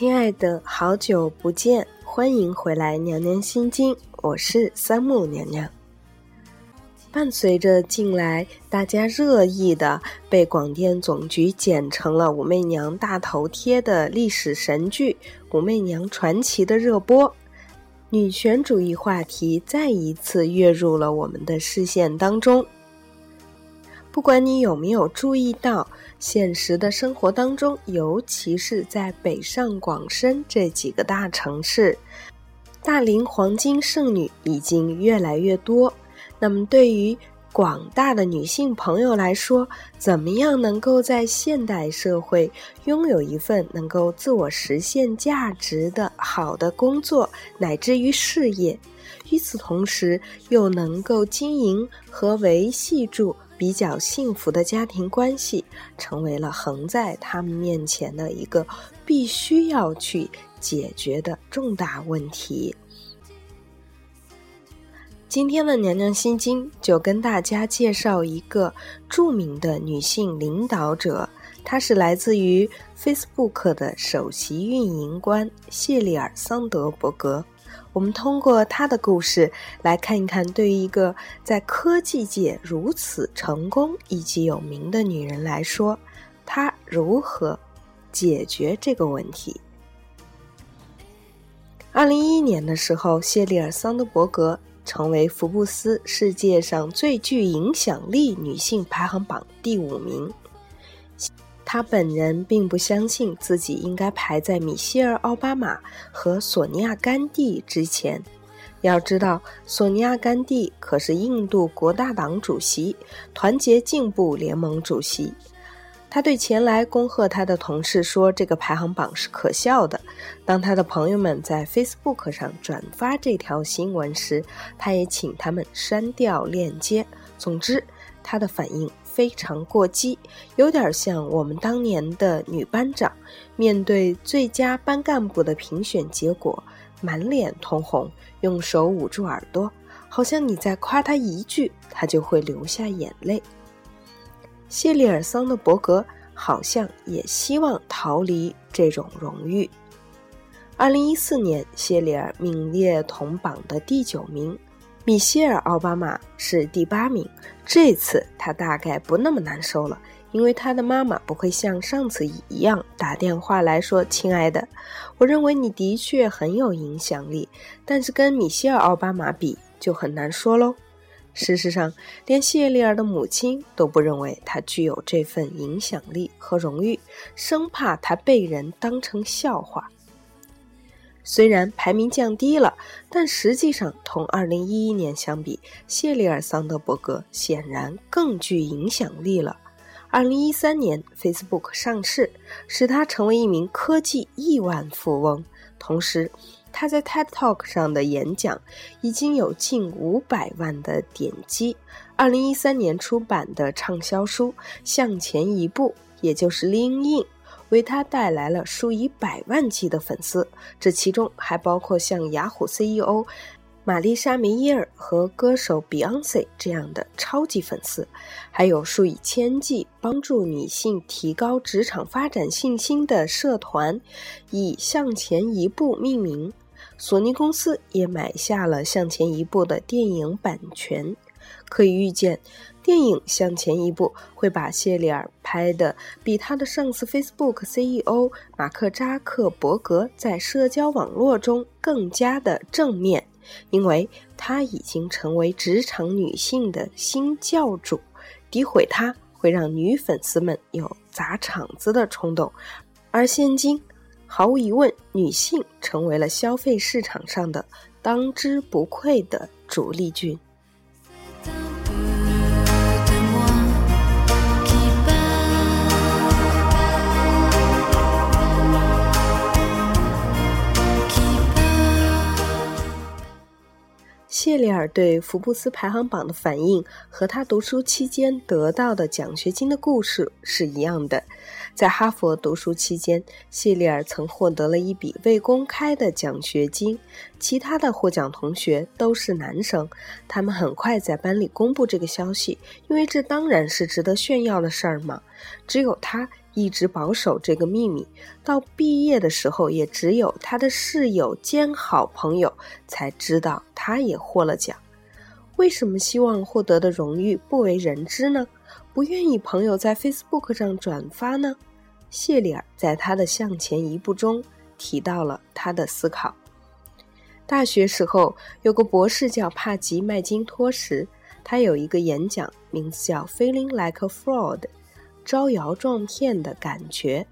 亲爱的，好久不见，欢迎回来，娘娘心经，我是三木娘娘。伴随着近来大家热议的被广电总局剪成了武媚娘大头贴的历史神剧《武媚娘传奇》的热播，女权主义话题再一次跃入了我们的视线当中。不管你有没有注意到，现实的生活当中，尤其是在北上广深这几个大城市，大龄黄金剩女已经越来越多。那么，对于广大的女性朋友来说，怎么样能够在现代社会拥有一份能够自我实现价值的好的工作，乃至于事业？与此同时，又能够经营和维系住？比较幸福的家庭关系，成为了横在他们面前的一个必须要去解决的重大问题。今天的娘娘心经就跟大家介绍一个著名的女性领导者，她是来自于 Facebook 的首席运营官谢丽尔·桑德伯格。我们通过他的故事来看一看，对于一个在科技界如此成功以及有名的女人来说，她如何解决这个问题。二零一一年的时候，谢丽尔·桑德伯格成为福布斯世界上最具影响力女性排行榜第五名。他本人并不相信自己应该排在米歇尔·奥巴马和索尼娅·甘地之前。要知道，索尼娅·甘地可是印度国大党主席、团结进步联盟主席。他对前来恭贺他的同事说：“这个排行榜是可笑的。”当他的朋友们在 Facebook 上转发这条新闻时，他也请他们删掉链接。总之，他的反应。非常过激，有点像我们当年的女班长面对最佳班干部的评选结果，满脸通红，用手捂住耳朵，好像你在夸她一句，她就会流下眼泪。谢丽尔·桑德伯格好像也希望逃离这种荣誉。二零一四年，谢丽尔名列同榜的第九名。米歇尔·奥巴马是第八名，这次他大概不那么难受了，因为他的妈妈不会像上次一样打电话来说：“亲爱的，我认为你的确很有影响力，但是跟米歇尔·奥巴马比就很难说喽。”事实上，连谢丽尔的母亲都不认为他具有这份影响力和荣誉，生怕他被人当成笑话。虽然排名降低了，但实际上同2011年相比，谢丽尔·桑德伯格显然更具影响力了。2013年，Facebook 上市，使他成为一名科技亿万富翁。同时，他在 TED Talk 上的演讲已经有近500万的点击。2013年出版的畅销书《向前一步》，也就是 Lean In。为他带来了数以百万计的粉丝，这其中还包括像雅虎 CEO 玛丽莎梅耶尔和歌手 Beyonce 这样的超级粉丝，还有数以千计帮助女性提高职场发展信心的社团，以“向前一步”命名。索尼公司也买下了《向前一步》的电影版权，可以预见。电影向前一步会把谢丽尔拍的比他的上司 Facebook CEO 马克扎克伯格在社交网络中更加的正面，因为他已经成为职场女性的新教主。诋毁他会让女粉丝们有砸场子的冲动，而现今，毫无疑问，女性成为了消费市场上的当之无愧的主力军。谢丽尔对福布斯排行榜的反应和他读书期间得到的奖学金的故事是一样的。在哈佛读书期间，谢丽尔曾获得了一笔未公开的奖学金，其他的获奖同学都是男生。他们很快在班里公布这个消息，因为这当然是值得炫耀的事儿嘛。只有他一直保守这个秘密，到毕业的时候，也只有他的室友兼好朋友才知道他也获了奖。为什么希望获得的荣誉不为人知呢？不愿意朋友在 Facebook 上转发呢？谢里尔在他的向前一步中提到了他的思考。大学时候有个博士叫帕吉麦金托什，他有一个演讲，名字叫 “Feeling Like a Fraud”。招摇撞骗的感觉。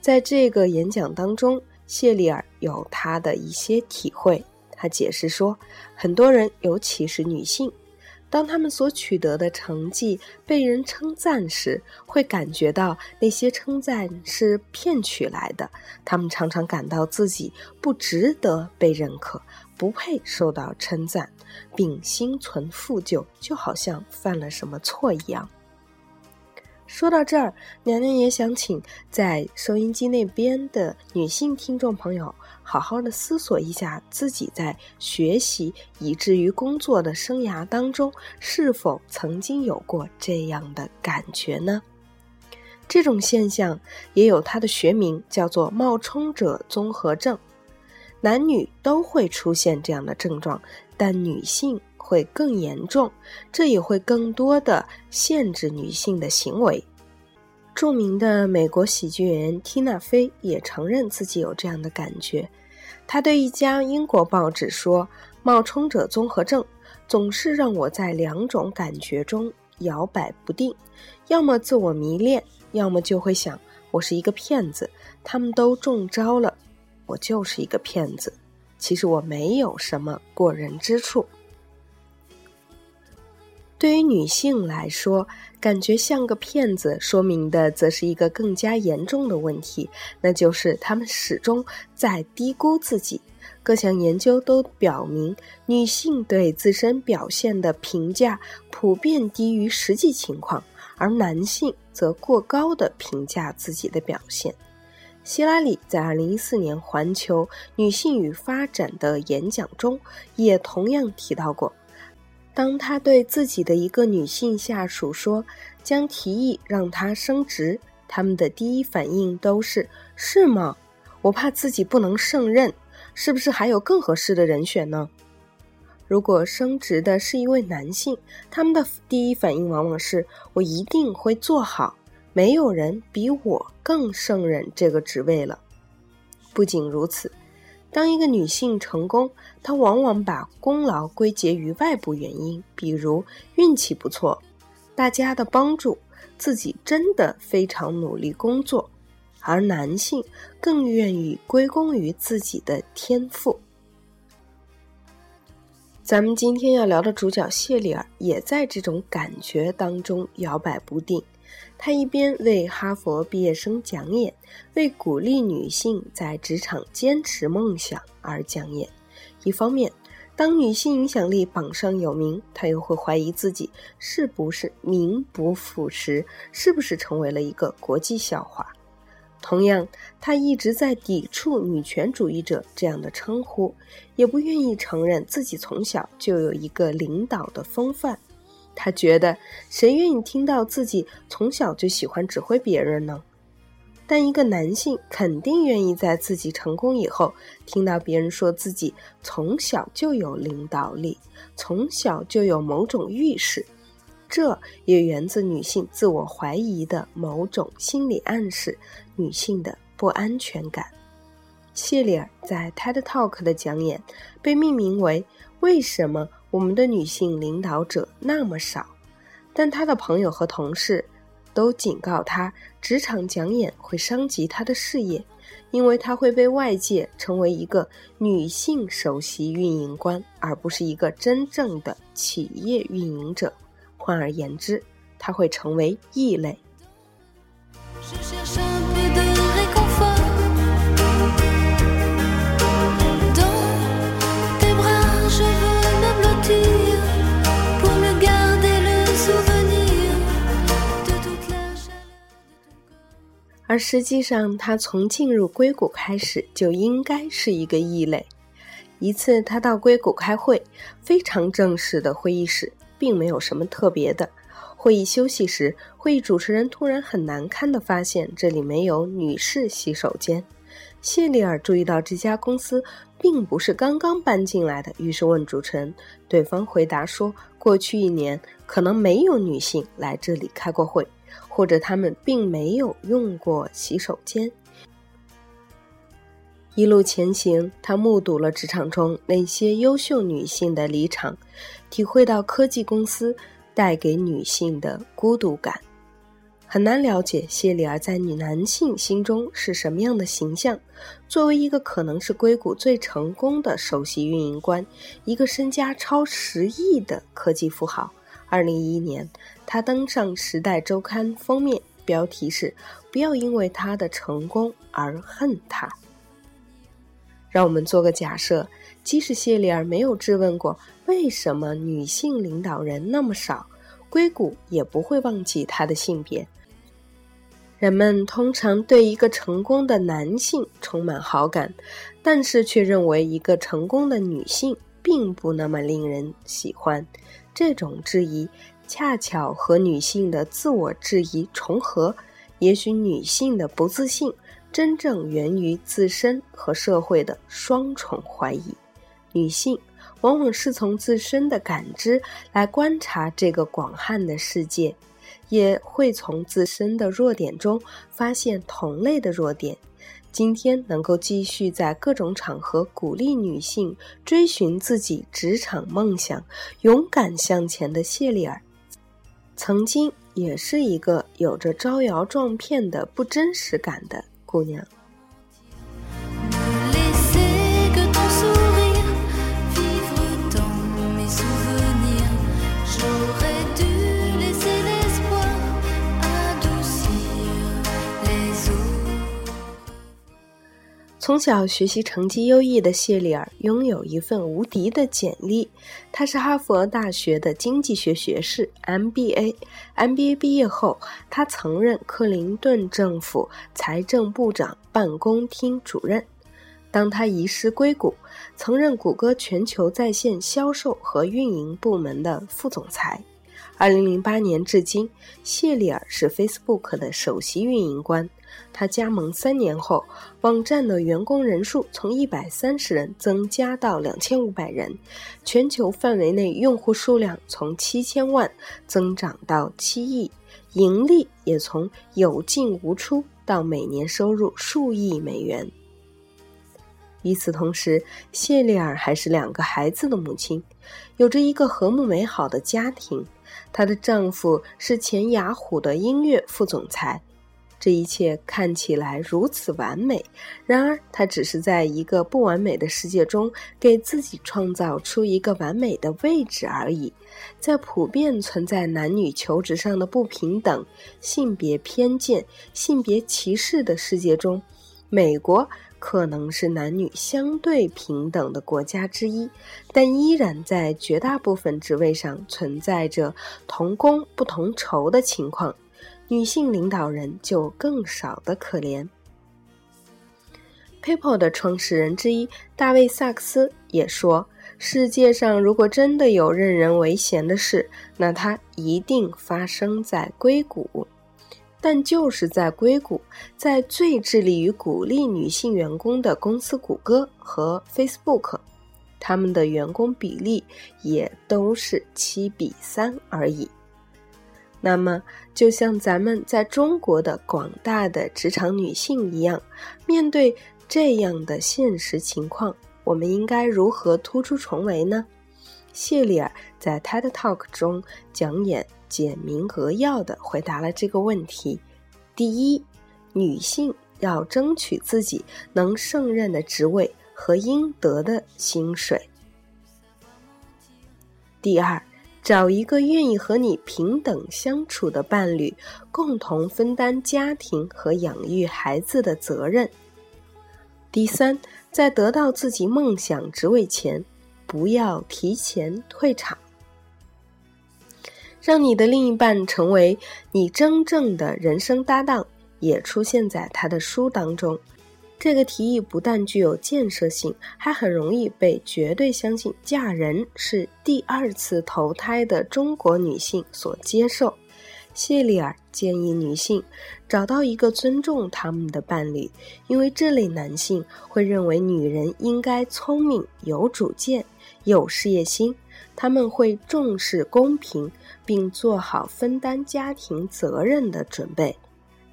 在这个演讲当中，谢丽尔有他的一些体会。他解释说，很多人，尤其是女性，当他们所取得的成绩被人称赞时，会感觉到那些称赞是骗取来的。他们常常感到自己不值得被认可，不配受到称赞，并心存负疚，就好像犯了什么错一样。说到这儿，娘娘也想请在收音机那边的女性听众朋友，好好的思索一下自己在学习以至于工作的生涯当中，是否曾经有过这样的感觉呢？这种现象也有它的学名，叫做冒充者综合症，男女都会出现这样的症状，但女性。会更严重，这也会更多的限制女性的行为。著名的美国喜剧人缇娜菲也承认自己有这样的感觉。她对一家英国报纸说：“冒充者综合症总是让我在两种感觉中摇摆不定，要么自我迷恋，要么就会想我是一个骗子，他们都中招了，我就是一个骗子。其实我没有什么过人之处。”对于女性来说，感觉像个骗子，说明的则是一个更加严重的问题，那就是她们始终在低估自己。各项研究都表明，女性对自身表现的评价普遍低于实际情况，而男性则过高的评价自己的表现。希拉里在2014年《环球女性与发展》的演讲中，也同样提到过。当他对自己的一个女性下属说将提议让她升职，他们的第一反应都是：“是吗？我怕自己不能胜任，是不是还有更合适的人选呢？”如果升职的是一位男性，他们的第一反应往往是：“我一定会做好，没有人比我更胜任这个职位了。”不仅如此。当一个女性成功，她往往把功劳归结于外部原因，比如运气不错、大家的帮助、自己真的非常努力工作；而男性更愿意归功于自己的天赋。咱们今天要聊的主角谢丽尔，也在这种感觉当中摇摆不定。他一边为哈佛毕业生讲演，为鼓励女性在职场坚持梦想而讲演；一方面，当女性影响力榜上有名，他又会怀疑自己是不是名不副实，是不是成为了一个国际笑话。同样，他一直在抵触“女权主义者”这样的称呼，也不愿意承认自己从小就有一个领导的风范。他觉得，谁愿意听到自己从小就喜欢指挥别人呢？但一个男性肯定愿意在自己成功以后，听到别人说自己从小就有领导力，从小就有某种预示。这也源自女性自我怀疑的某种心理暗示，女性的不安全感。谢里尔在 TED Talk 的讲演被命名为“为什么”。我们的女性领导者那么少，但她的朋友和同事都警告她，职场讲演会伤及她的事业，因为她会被外界成为一个女性首席运营官，而不是一个真正的企业运营者。换而言之，她会成为异类。而实际上，他从进入硅谷开始就应该是一个异类。一次，他到硅谷开会，非常正式的会议室，并没有什么特别的。会议休息时，会议主持人突然很难堪地发现这里没有女士洗手间。谢丽尔注意到这家公司并不是刚刚搬进来的，于是问主持人。对方回答说：“过去一年可能没有女性来这里开过会，或者他们并没有用过洗手间。”一路前行，他目睹了职场中那些优秀女性的离场，体会到科技公司带给女性的孤独感。很难了解谢里尔在女男性心中是什么样的形象。作为一个可能是硅谷最成功的首席运营官，一个身家超十亿的科技富豪，二零一一年，他登上《时代周刊》封面，标题是“不要因为他的成功而恨他”。让我们做个假设：即使谢里尔没有质问过为什么女性领导人那么少，硅谷也不会忘记她的性别。人们通常对一个成功的男性充满好感，但是却认为一个成功的女性并不那么令人喜欢。这种质疑恰巧和女性的自我质疑重合。也许女性的不自信真正源于自身和社会的双重怀疑。女性往往是从自身的感知来观察这个广汉的世界。也会从自身的弱点中发现同类的弱点。今天能够继续在各种场合鼓励女性追寻自己职场梦想、勇敢向前的谢丽尔，曾经也是一个有着招摇撞骗的不真实感的姑娘。从小学习成绩优异的谢丽尔拥有一份无敌的简历，他是哈佛大学的经济学学士 （MBA）。MBA 毕业后，他曾任克林顿政府财政部长办公厅主任。当他移师硅谷，曾任谷歌全球在线销售和运营部门的副总裁。二零零八年至今，谢丽尔是 Facebook 的首席运营官。他加盟三年后，网站的员工人数从一百三十人增加到两千五百人，全球范围内用户数量从七千万增长到七亿，盈利也从有进无出到每年收入数亿美元。与此同时，谢丽尔还是两个孩子的母亲，有着一个和睦美好的家庭。她的丈夫是前雅虎的音乐副总裁。这一切看起来如此完美，然而他只是在一个不完美的世界中给自己创造出一个完美的位置而已。在普遍存在男女求职上的不平等、性别偏见、性别歧视的世界中，美国可能是男女相对平等的国家之一，但依然在绝大部分职位上存在着同工不同酬的情况。女性领导人就更少的可怜。PayPal 的创始人之一大卫·萨克斯也说：“世界上如果真的有任人唯贤的事，那它一定发生在硅谷。但就是在硅谷，在最致力于鼓励女性员工的公司谷歌和 Facebook，他们的员工比例也都是七比三而已。”那么，就像咱们在中国的广大的职场女性一样，面对这样的现实情况，我们应该如何突出重围呢？谢丽尔在 TED Talk 中讲演简明扼要地回答了这个问题：第一，女性要争取自己能胜任的职位和应得的薪水；第二。找一个愿意和你平等相处的伴侣，共同分担家庭和养育孩子的责任。第三，在得到自己梦想职位前，不要提前退场。让你的另一半成为你真正的人生搭档，也出现在他的书当中。这个提议不但具有建设性，还很容易被绝对相信嫁人是第二次投胎的中国女性所接受。谢丽尔建议女性找到一个尊重他们的伴侣，因为这类男性会认为女人应该聪明、有主见、有事业心，他们会重视公平，并做好分担家庭责任的准备。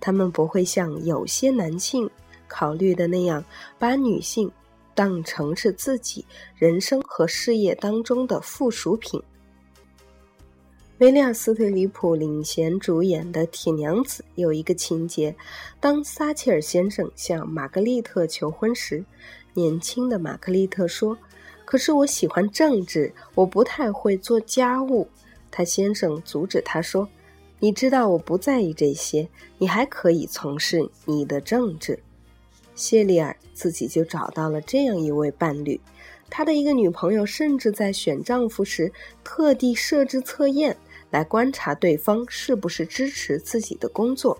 他们不会像有些男性考虑的那样，把女性当成是自己人生和事业当中的附属品。威廉·斯特里普领衔主演的《铁娘子》有一个情节：当撒切尔先生向玛格丽特求婚时，年轻的玛格丽特说：“可是我喜欢政治，我不太会做家务。”他先生阻止他说：“你知道我不在意这些，你还可以从事你的政治。”谢丽尔自己就找到了这样一位伴侣，她的一个女朋友甚至在选丈夫时特地设置测验。来观察对方是不是支持自己的工作，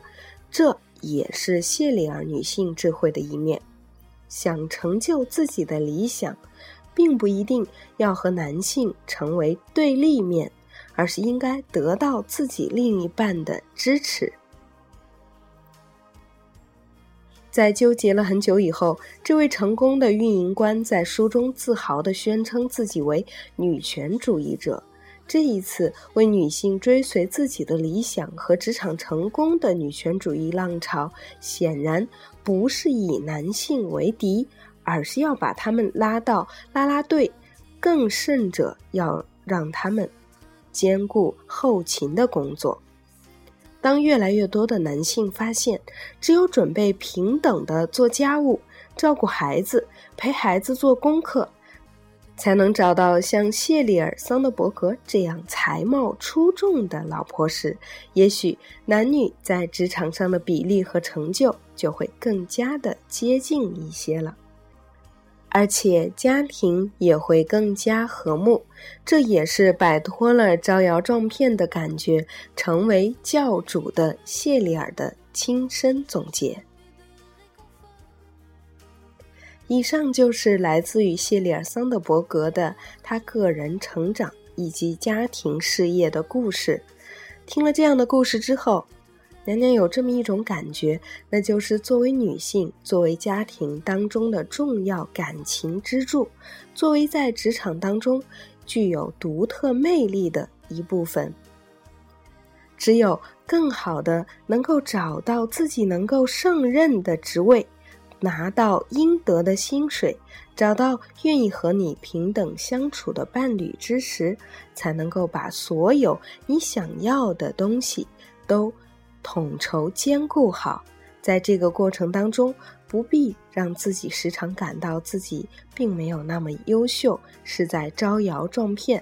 这也是谢丽尔女性智慧的一面。想成就自己的理想，并不一定要和男性成为对立面，而是应该得到自己另一半的支持。在纠结了很久以后，这位成功的运营官在书中自豪地宣称自己为女权主义者。这一次，为女性追随自己的理想和职场成功的女权主义浪潮，显然不是以男性为敌，而是要把他们拉到拉拉队，更甚者，要让他们兼顾后勤的工作。当越来越多的男性发现，只有准备平等的做家务、照顾孩子、陪孩子做功课。才能找到像谢里尔·桑德伯格这样才貌出众的老婆时，也许男女在职场上的比例和成就就会更加的接近一些了，而且家庭也会更加和睦。这也是摆脱了招摇撞骗的感觉，成为教主的谢里尔的亲身总结。以上就是来自于谢里尔·桑德伯格的他个人成长以及家庭事业的故事。听了这样的故事之后，娘娘有这么一种感觉，那就是作为女性，作为家庭当中的重要感情支柱，作为在职场当中具有独特魅力的一部分，只有更好的能够找到自己能够胜任的职位。拿到应得的薪水，找到愿意和你平等相处的伴侣之时，才能够把所有你想要的东西都统筹兼顾好。在这个过程当中，不必让自己时常感到自己并没有那么优秀，是在招摇撞骗，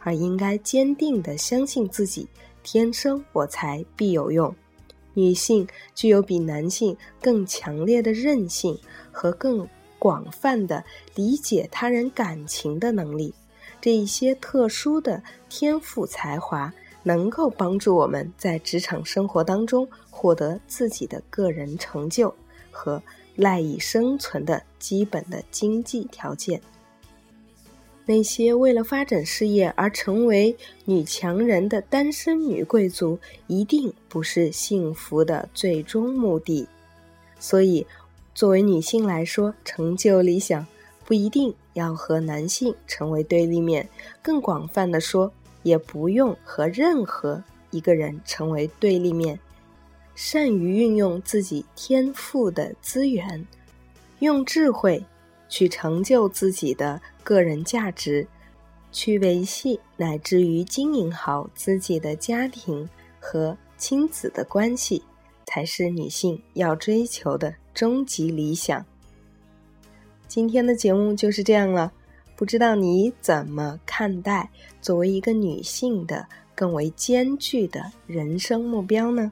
而应该坚定地相信自己，天生我材必有用。女性具有比男性更强烈的韧性和更广泛的理解他人感情的能力，这一些特殊的天赋才华，能够帮助我们在职场生活当中获得自己的个人成就和赖以生存的基本的经济条件。那些为了发展事业而成为女强人的单身女贵族，一定不是幸福的最终目的。所以，作为女性来说，成就理想不一定要和男性成为对立面。更广泛的说，也不用和任何一个人成为对立面。善于运用自己天赋的资源，用智慧。去成就自己的个人价值，去维系乃至于经营好自己的家庭和亲子的关系，才是女性要追求的终极理想。今天的节目就是这样了，不知道你怎么看待作为一个女性的更为艰巨的人生目标呢？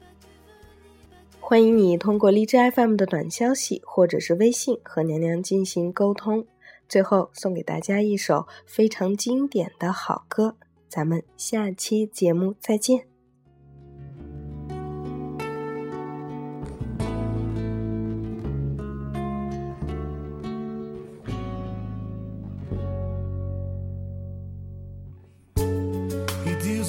欢迎你通过荔枝 FM 的短消息或者是微信和娘娘进行沟通。最后送给大家一首非常经典的好歌，咱们下期节目再见。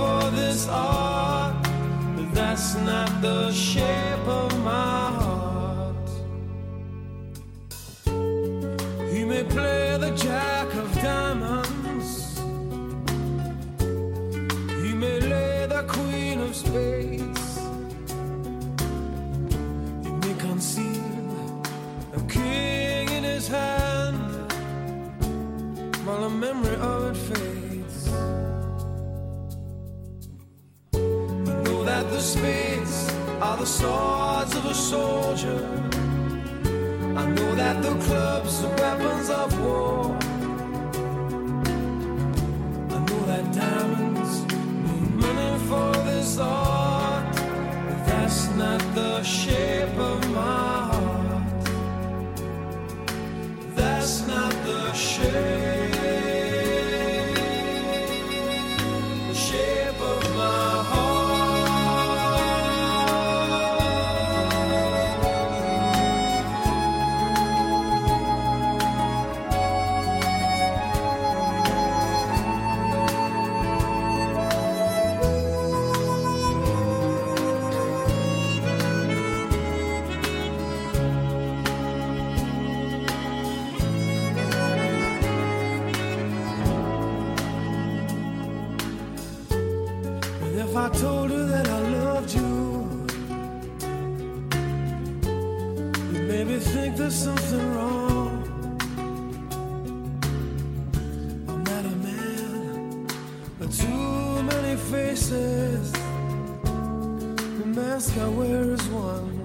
for this art, but that's not the shape of my heart. He may play the jack of diamonds. He may lay the queen of spades. The swords of a soldier. I know that the clubs are weapons of ask where is one.